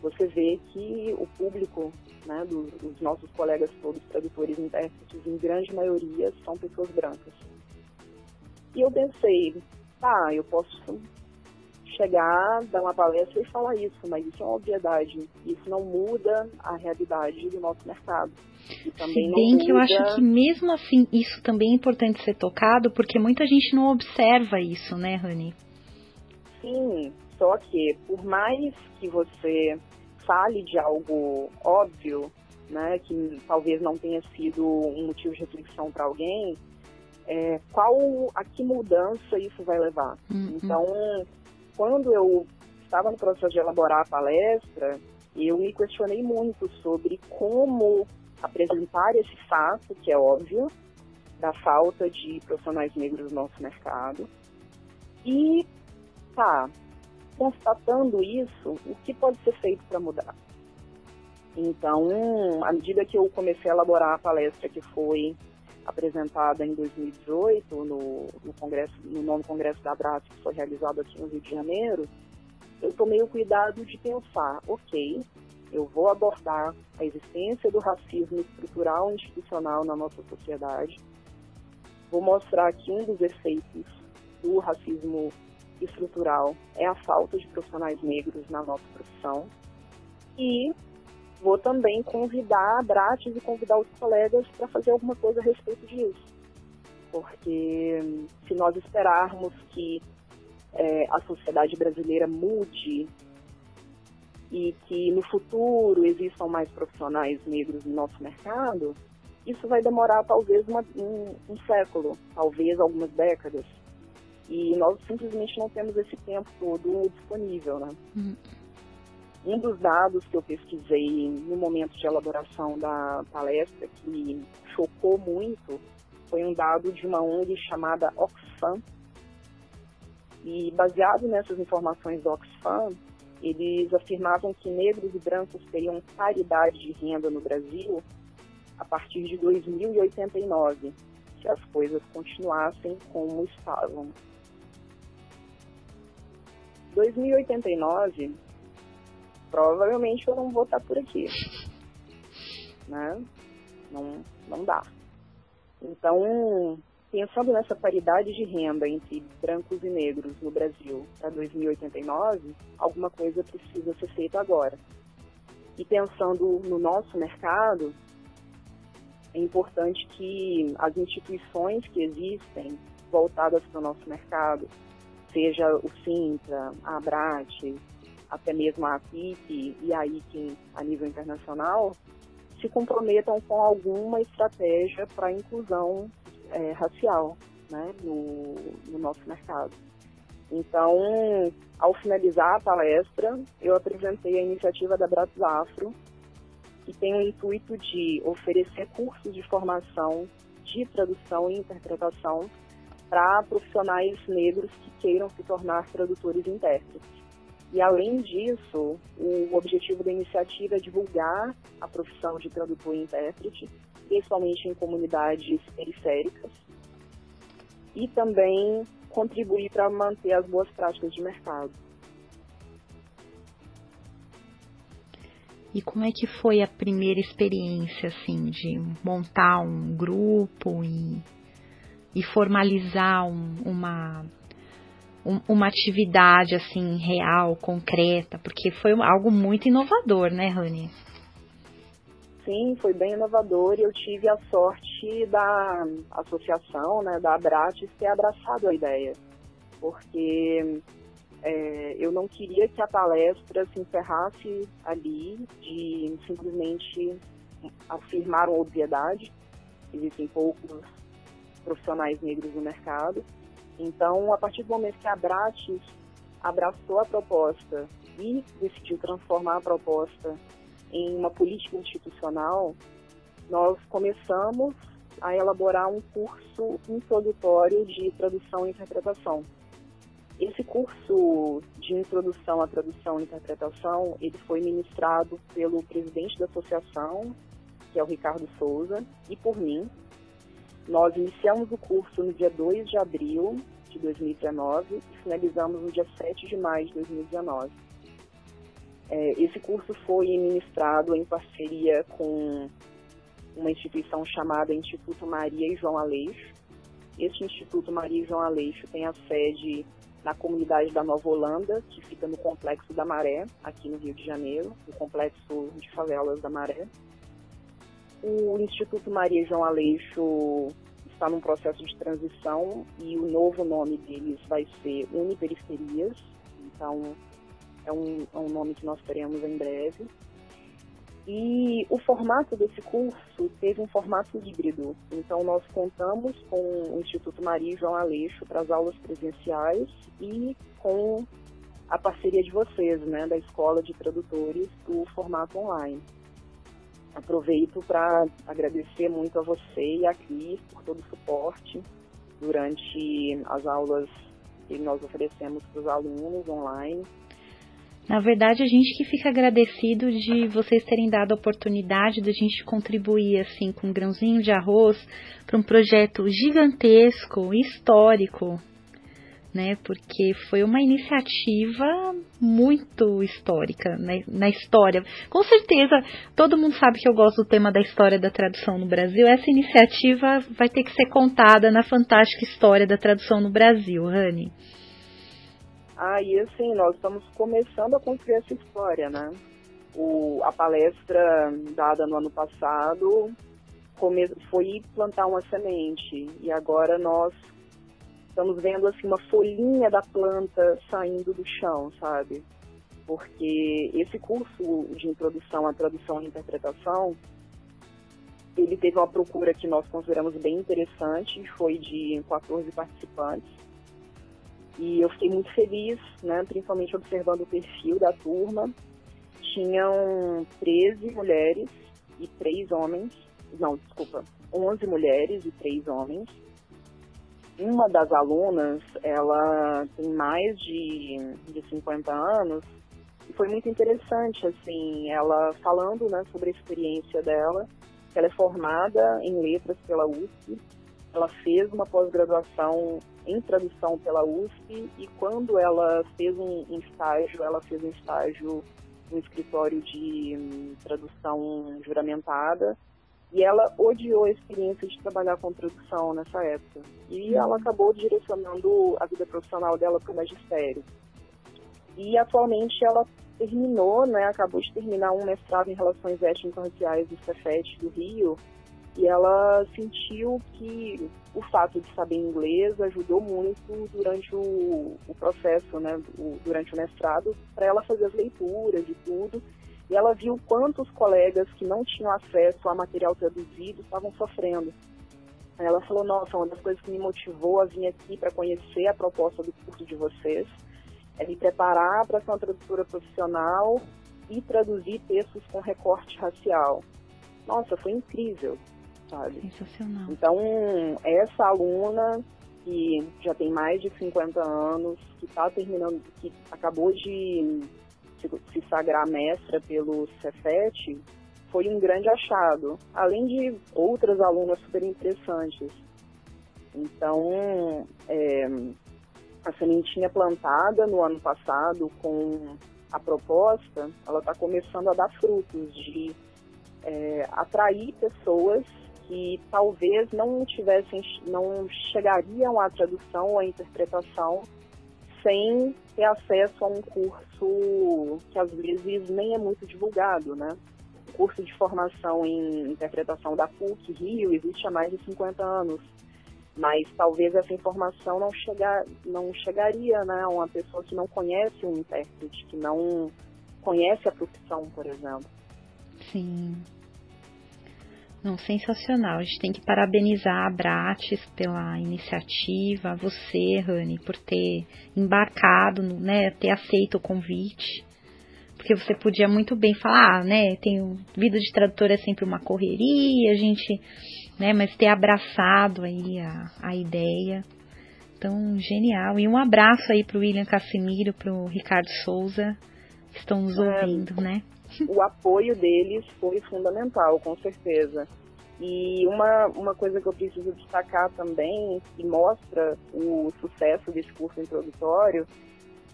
você vê que o público, né, dos nossos colegas todos, tradutores e intérpretes, em grande maioria, são pessoas brancas. E eu pensei, tá, eu posso chegar, dar uma palestra e falar isso, mas isso é uma obviedade. Isso não muda a realidade do nosso mercado. E também Se bem muda... que eu acho que mesmo assim isso também é importante ser tocado, porque muita gente não observa isso, né, Rani? Sim, só que por mais que você fale de algo óbvio, né, que talvez não tenha sido um motivo de reflexão para alguém, é, qual a que mudança isso vai levar. Uhum. Então, quando eu estava no processo de elaborar a palestra, eu me questionei muito sobre como apresentar esse fato, que é óbvio, da falta de profissionais negros no nosso mercado. E, tá, constatando isso, o que pode ser feito para mudar? Então, à medida que eu comecei a elaborar a palestra que foi apresentada em 2018 no, no, congresso, no nono congresso da Abrat, que foi realizado aqui no Rio de Janeiro, eu tomei o cuidado de pensar, ok, eu vou abordar a existência do racismo estrutural e institucional na nossa sociedade. Vou mostrar que um dos efeitos do racismo estrutural é a falta de profissionais negros na nossa profissão. E vou também convidar a Bratis e convidar os colegas para fazer alguma coisa a respeito disso. Porque se nós esperarmos que é, a sociedade brasileira mude e que no futuro existam mais profissionais negros no nosso mercado, isso vai demorar talvez uma, um, um século, talvez algumas décadas. E nós simplesmente não temos esse tempo todo disponível, né? Uhum. Um dos dados que eu pesquisei no momento de elaboração da palestra que chocou muito foi um dado de uma ONG chamada Oxfam. E baseado nessas informações do Oxfam, eles afirmavam que negros e brancos teriam paridade de renda no Brasil a partir de 2089, se as coisas continuassem como estavam. 2089, provavelmente eu não vou estar por aqui. Né? Não, não dá. Então, pensando nessa paridade de renda entre brancos e negros no Brasil para 2089, alguma coisa precisa ser feita agora. E pensando no nosso mercado, é importante que as instituições que existem voltadas para o nosso mercado, seja o Sintra, a Abrat, até mesmo a APIC e a ICIN a nível internacional, se comprometam com alguma estratégia para a inclusão é, racial né, no, no nosso mercado. Então, ao finalizar a palestra, eu apresentei a iniciativa da Bratis Afro, que tem o intuito de oferecer cursos de formação de tradução e interpretação para profissionais negros que queiram se tornar tradutores e intérpretes. E além disso, o objetivo da iniciativa é divulgar a profissão de tradutor e intérprete, principalmente em comunidades periféricas, e também contribuir para manter as boas práticas de mercado. E como é que foi a primeira experiência, assim, de montar um grupo e e formalizar um, uma um, uma atividade assim real, concreta, porque foi algo muito inovador, né, Rani? Sim, foi bem inovador e eu tive a sorte da associação, né, da Abrates, ter abraçado a ideia, porque é, eu não queria que a palestra se encerrasse ali de simplesmente afirmar uma obviedade. Existem poucos profissionais negros no mercado. Então, a partir do momento que a Bratis abraçou a proposta e decidiu transformar a proposta em uma política institucional, nós começamos a elaborar um curso introdutório de tradução e interpretação. Esse curso de introdução à tradução e interpretação, ele foi ministrado pelo presidente da associação, que é o Ricardo Souza, e por mim, nós iniciamos o curso no dia 2 de abril de 2019 e finalizamos no dia 7 de maio de 2019. É, esse curso foi ministrado em parceria com uma instituição chamada Instituto Maria e João Aleixo. Este Instituto Maria e João Aleixo tem a sede na comunidade da Nova Holanda, que fica no Complexo da Maré, aqui no Rio de Janeiro, o Complexo de Favelas da Maré. O Instituto Maria João Aleixo está num processo de transição e o novo nome deles vai ser Uniperiferias, então é um, é um nome que nós teremos em breve. E o formato desse curso teve um formato híbrido, então nós contamos com o Instituto Maria João Aleixo para as aulas presenciais e com a parceria de vocês, né, da Escola de Tradutores, do formato online. Aproveito para agradecer muito a você e a Cris por todo o suporte durante as aulas que nós oferecemos para os alunos online. Na verdade, a gente que fica agradecido de vocês terem dado a oportunidade de a gente contribuir assim com um grãozinho de arroz para um projeto gigantesco, histórico, né? Porque foi uma iniciativa muito histórica né, na história. Com certeza, todo mundo sabe que eu gosto do tema da história da tradução no Brasil. Essa iniciativa vai ter que ser contada na fantástica história da tradução no Brasil, Rani. Ah, e assim, nós estamos começando a construir essa história, né? O, a palestra dada no ano passado foi plantar uma semente e agora nós estamos vendo assim uma folhinha da planta saindo do chão, sabe? Porque esse curso de introdução à tradução e interpretação, ele teve uma procura que nós consideramos bem interessante, foi de 14 participantes. E eu fiquei muito feliz, né, principalmente observando o perfil da turma. Tinham 13 mulheres e 3 homens, não, desculpa, 11 mulheres e 3 homens uma das alunas, ela tem mais de, de 50 anos, e foi muito interessante, assim, ela falando, né, sobre a experiência dela, ela é formada em letras pela USP, ela fez uma pós-graduação em tradução pela USP, e quando ela fez um, estágio, ela fez um estágio no escritório de um, tradução juramentada, e ela odiou a experiência de trabalhar com tradução nessa época. E ela acabou direcionando a vida profissional dela para o magistério. E atualmente ela terminou, né, acabou de terminar um mestrado em Relações Étnico-Raciais do Cefet do Rio, e ela sentiu que o fato de saber inglês ajudou muito durante o, o processo, né, o, durante o mestrado, para ela fazer as leituras e tudo, e ela viu quantos colegas que não tinham acesso a material traduzido estavam sofrendo. Ela falou: Nossa, uma das coisas que me motivou a vir aqui para conhecer a proposta do curso de vocês é me preparar para ser uma tradutora profissional e traduzir textos com recorte racial. Nossa, foi incrível, sabe? Sensacional. Então, essa aluna que já tem mais de 50 anos, que está terminando, que acabou de se sagrar mestra pelo Cefet foi um grande achado, além de outras alunas super interessantes. Então, é, a sementinha plantada no ano passado com a proposta, ela está começando a dar frutos de é, atrair pessoas que talvez não tivessem, não chegariam à tradução ou à interpretação sem ter acesso a um curso que às vezes nem é muito divulgado, né? O curso de formação em interpretação da PUC Rio existe há mais de 50 anos, mas talvez essa informação não, chegar, não chegaria né, a uma pessoa que não conhece um intérprete, que não conhece a profissão, por exemplo. Sim, não, sensacional. A gente tem que parabenizar a Bratis pela iniciativa, você, Rani, por ter embarcado, né, ter aceito o convite. Porque você podia muito bem falar, ah, né, tem vida de tradutor é sempre uma correria, a gente, né, mas ter abraçado aí a, a ideia. Então, genial. E um abraço aí pro William Casimiro, pro Ricardo Souza, que estão nos é. ouvindo, né? O apoio deles foi fundamental, com certeza. E uma, uma coisa que eu preciso destacar também, que mostra o sucesso desse curso introdutório,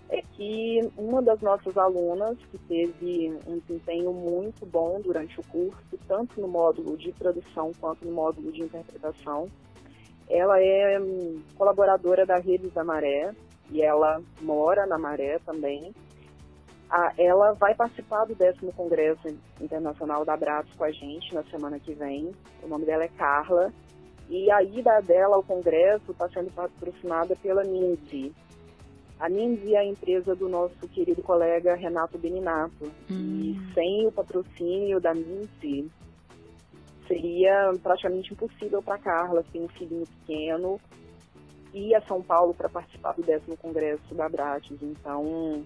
é que uma das nossas alunas, que teve um desempenho muito bom durante o curso, tanto no módulo de tradução quanto no módulo de interpretação, ela é hum, colaboradora da Rede da Maré e ela mora na Maré também ela vai participar do décimo Congresso Internacional da Abraços com a gente na semana que vem. O nome dela é Carla. E a ida dela ao Congresso está sendo patrocinada pela NINSE. A NINSE é a empresa do nosso querido colega Renato Beninato. Hum. E sem o patrocínio da NINSE, seria praticamente impossível para Carla, que tem um filhinho pequeno, ir a São Paulo para participar do décimo Congresso da Abrates. Então,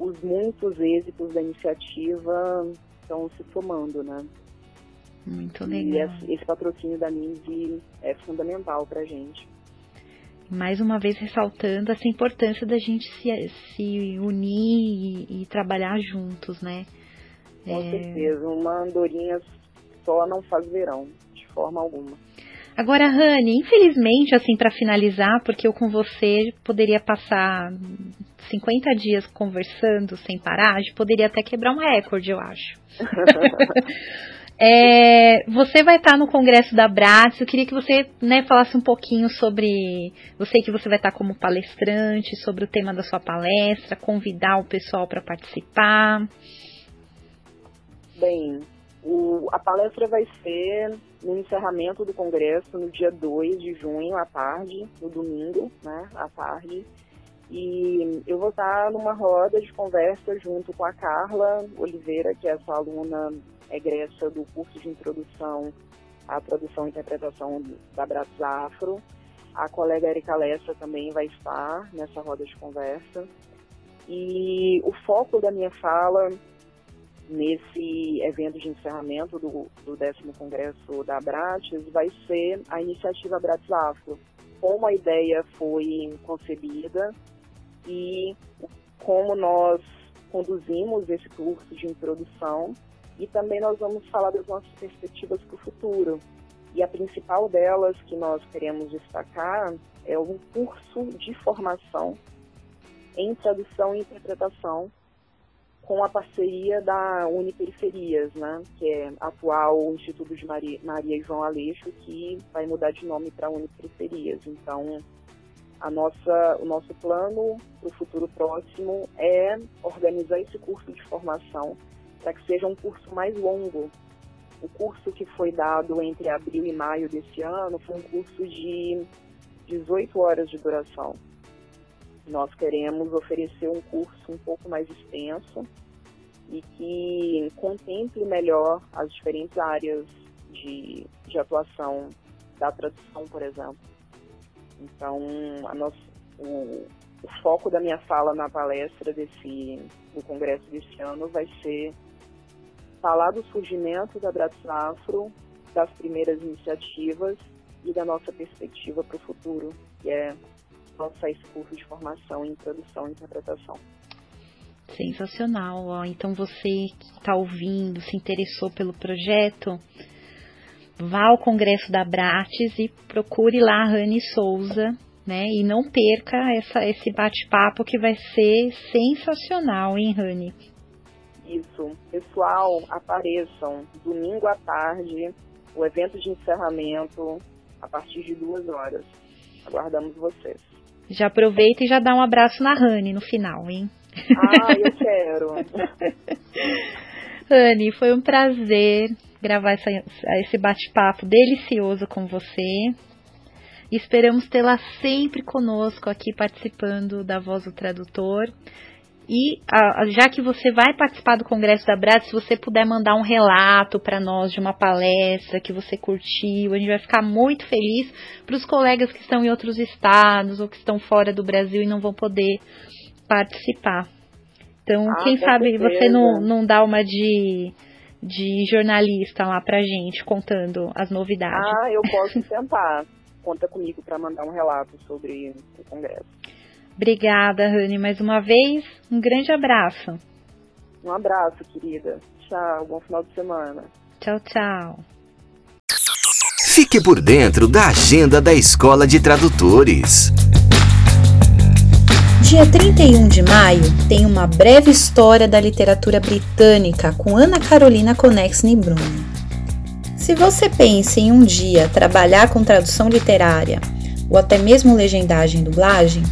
os muitos êxitos da iniciativa estão se somando, né? Muito legal. E esse, patrocínio da NISE é fundamental para a gente. Mais uma vez ressaltando essa importância da gente se, se unir e, e trabalhar juntos, né? Com é... certeza, uma andorinha só não faz verão, de forma alguma. Agora, Rani, infelizmente, assim, para finalizar, porque eu com você poderia passar 50 dias conversando sem parar, poderia até quebrar um recorde, eu acho. [laughs] é, você vai estar no congresso da Bratz, eu queria que você né, falasse um pouquinho sobre. Eu sei que você vai estar como palestrante, sobre o tema da sua palestra, convidar o pessoal para participar. Bem, o, a palestra vai ser no encerramento do congresso, no dia 2 de junho, à tarde, no domingo, né, à tarde. E eu vou estar numa roda de conversa junto com a Carla Oliveira, que é essa aluna egressa do curso de introdução à tradução e interpretação da Bratis Afro. A colega Erika Lessa também vai estar nessa roda de conversa. E o foco da minha fala nesse evento de encerramento do, do décimo congresso da Abrates vai ser a iniciativa Abrates Afro. Como a ideia foi concebida e como nós conduzimos esse curso de introdução e também nós vamos falar das nossas perspectivas para o futuro. E a principal delas que nós queremos destacar é um curso de formação em tradução e interpretação com a parceria da Uniperiferias, né, que é atual Instituto de Maria, Maria e João Aleixo, que vai mudar de nome para Uniperiferias. Então, a nossa, o nosso plano para o futuro próximo é organizar esse curso de formação para que seja um curso mais longo. O curso que foi dado entre abril e maio desse ano foi um curso de 18 horas de duração. Nós queremos oferecer um curso um pouco mais extenso e que contemple melhor as diferentes áreas de, de atuação da tradução, por exemplo. Então, nossa, o, o foco da minha fala na palestra desse, do congresso desse ano vai ser falar do surgimento da Bratis Afro, das primeiras iniciativas e da nossa perspectiva para o futuro, que é lançar esse curso de formação em tradução e interpretação. Sensacional. Ó. Então você que está ouvindo, se interessou pelo projeto, vá ao Congresso da Bratis e procure lá a Rani Souza, né? E não perca essa, esse bate-papo que vai ser sensacional, hein, Rani? Isso. Pessoal, apareçam domingo à tarde, o evento de encerramento a partir de duas horas. Aguardamos vocês. Já aproveita e já dá um abraço na Rani no final, hein? Ah, eu [laughs] quero. Rani, foi um prazer gravar essa, esse bate-papo delicioso com você. Esperamos tê-la sempre conosco aqui participando da Voz do Tradutor. E a, já que você vai participar do Congresso da Brad, se você puder mandar um relato para nós de uma palestra que você curtiu, a gente vai ficar muito feliz para os colegas que estão em outros estados ou que estão fora do Brasil e não vão poder participar. Então, ah, quem sabe certeza. você não, não dá uma de, de jornalista lá pra gente contando as novidades. Ah, eu posso [laughs] tentar. Conta comigo para mandar um relato sobre o congresso. Obrigada, Rani, mais uma vez. Um grande abraço. Um abraço, querida. Tchau, bom final de semana. Tchau, tchau. Fique por dentro da agenda da Escola de Tradutores. Dia 31 de maio tem uma breve história da literatura britânica com Ana Carolina Conexney Bruno. Se você pensa em um dia trabalhar com tradução literária ou até mesmo legendagem e dublagem,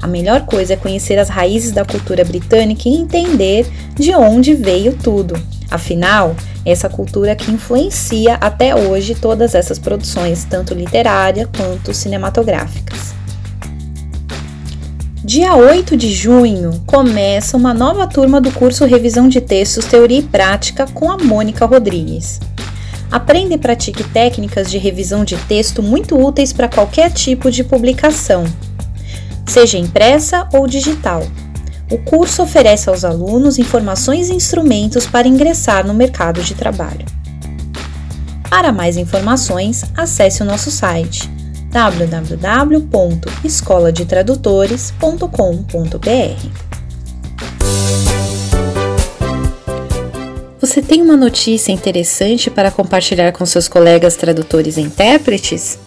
a melhor coisa é conhecer as raízes da cultura britânica e entender de onde veio tudo. Afinal, é essa cultura que influencia até hoje todas essas produções, tanto literárias quanto cinematográficas. Dia 8 de junho começa uma nova turma do curso Revisão de Textos, Teoria e Prática com a Mônica Rodrigues. Aprenda e pratique técnicas de revisão de texto muito úteis para qualquer tipo de publicação, seja impressa ou digital. O curso oferece aos alunos informações e instrumentos para ingressar no mercado de trabalho. Para mais informações, acesse o nosso site www.escoladetradutores.com.br. Você tem uma notícia interessante para compartilhar com seus colegas tradutores e intérpretes?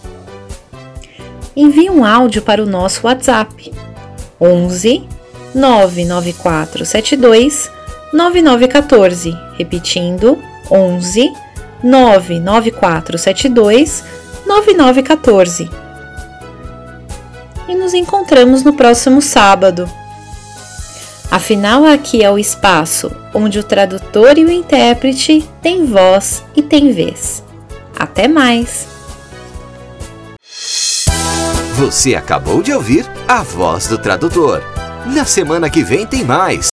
Envie um áudio para o nosso WhatsApp 11 99472 9914, repetindo 11 99472 9914. E nos encontramos no próximo sábado. Afinal, aqui é o espaço onde o tradutor e o intérprete têm voz e têm vez. Até mais! Você acabou de ouvir a voz do tradutor. Na semana que vem tem mais.